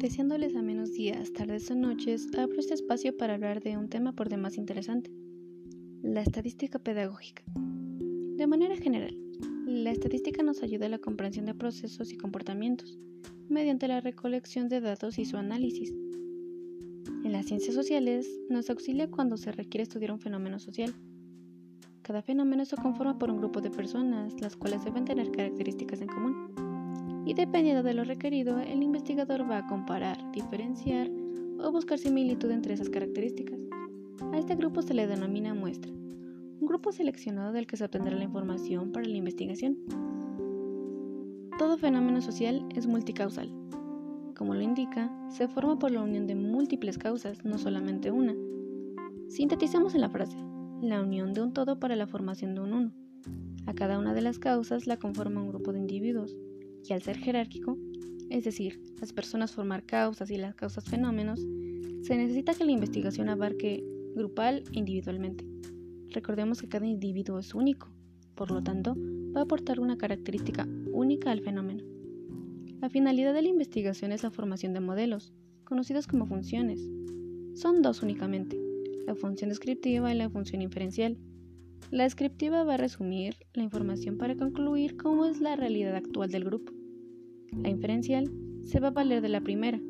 Deseándoles a menos días, tardes o noches, abro este espacio para hablar de un tema por demás interesante, la estadística pedagógica. De manera general, la estadística nos ayuda a la comprensión de procesos y comportamientos, mediante la recolección de datos y su análisis. En las ciencias sociales nos auxilia cuando se requiere estudiar un fenómeno social. Cada fenómeno se conforma por un grupo de personas, las cuales deben tener características en común y dependiendo de lo requerido, el investigador va a comparar, diferenciar o buscar similitud entre esas características. A este grupo se le denomina muestra, un grupo seleccionado del que se obtendrá la información para la investigación. Todo fenómeno social es multicausal. Como lo indica, se forma por la unión de múltiples causas, no solamente una. Sintetizamos en la frase, la unión de un todo para la formación de un uno. A cada una de las causas la conforma un grupo de individuos, y al ser jerárquico, es decir, las personas formar causas y las causas fenómenos, se necesita que la investigación abarque grupal e individualmente. Recordemos que cada individuo es único, por lo tanto, va a aportar una característica única al fenómeno. La finalidad de la investigación es la formación de modelos, conocidos como funciones. Son dos únicamente, la función descriptiva y la función inferencial. La descriptiva va a resumir la información para concluir cómo es la realidad actual del grupo. La inferencial se va a valer de la primera,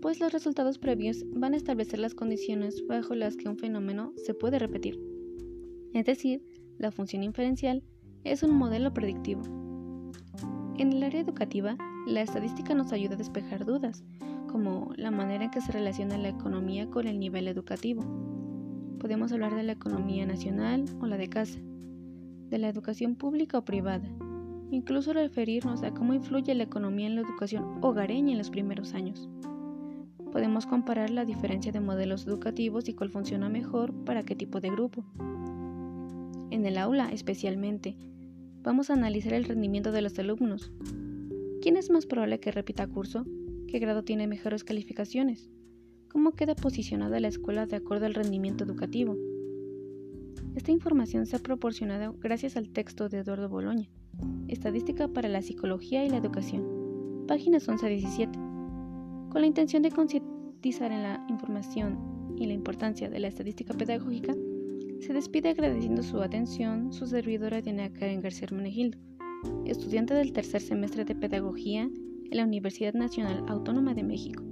pues los resultados previos van a establecer las condiciones bajo las que un fenómeno se puede repetir. Es decir, la función inferencial es un modelo predictivo. En el área educativa, la estadística nos ayuda a despejar dudas, como la manera en que se relaciona la economía con el nivel educativo podemos hablar de la economía nacional o la de casa, de la educación pública o privada, incluso referirnos a cómo influye la economía en la educación hogareña en los primeros años. Podemos comparar la diferencia de modelos educativos y cuál funciona mejor para qué tipo de grupo. En el aula, especialmente, vamos a analizar el rendimiento de los alumnos. ¿Quién es más probable que repita curso? ¿Qué grado tiene mejores calificaciones? Cómo queda posicionada la escuela de acuerdo al rendimiento educativo. Esta información se ha proporcionado gracias al texto de Eduardo Boloña, Estadística para la Psicología y la Educación, páginas 11 a 17. Con la intención de concientizar en la información y la importancia de la estadística pedagógica, se despide agradeciendo su atención su servidora Diana Karen García Hermenegildo, estudiante del tercer semestre de Pedagogía en la Universidad Nacional Autónoma de México.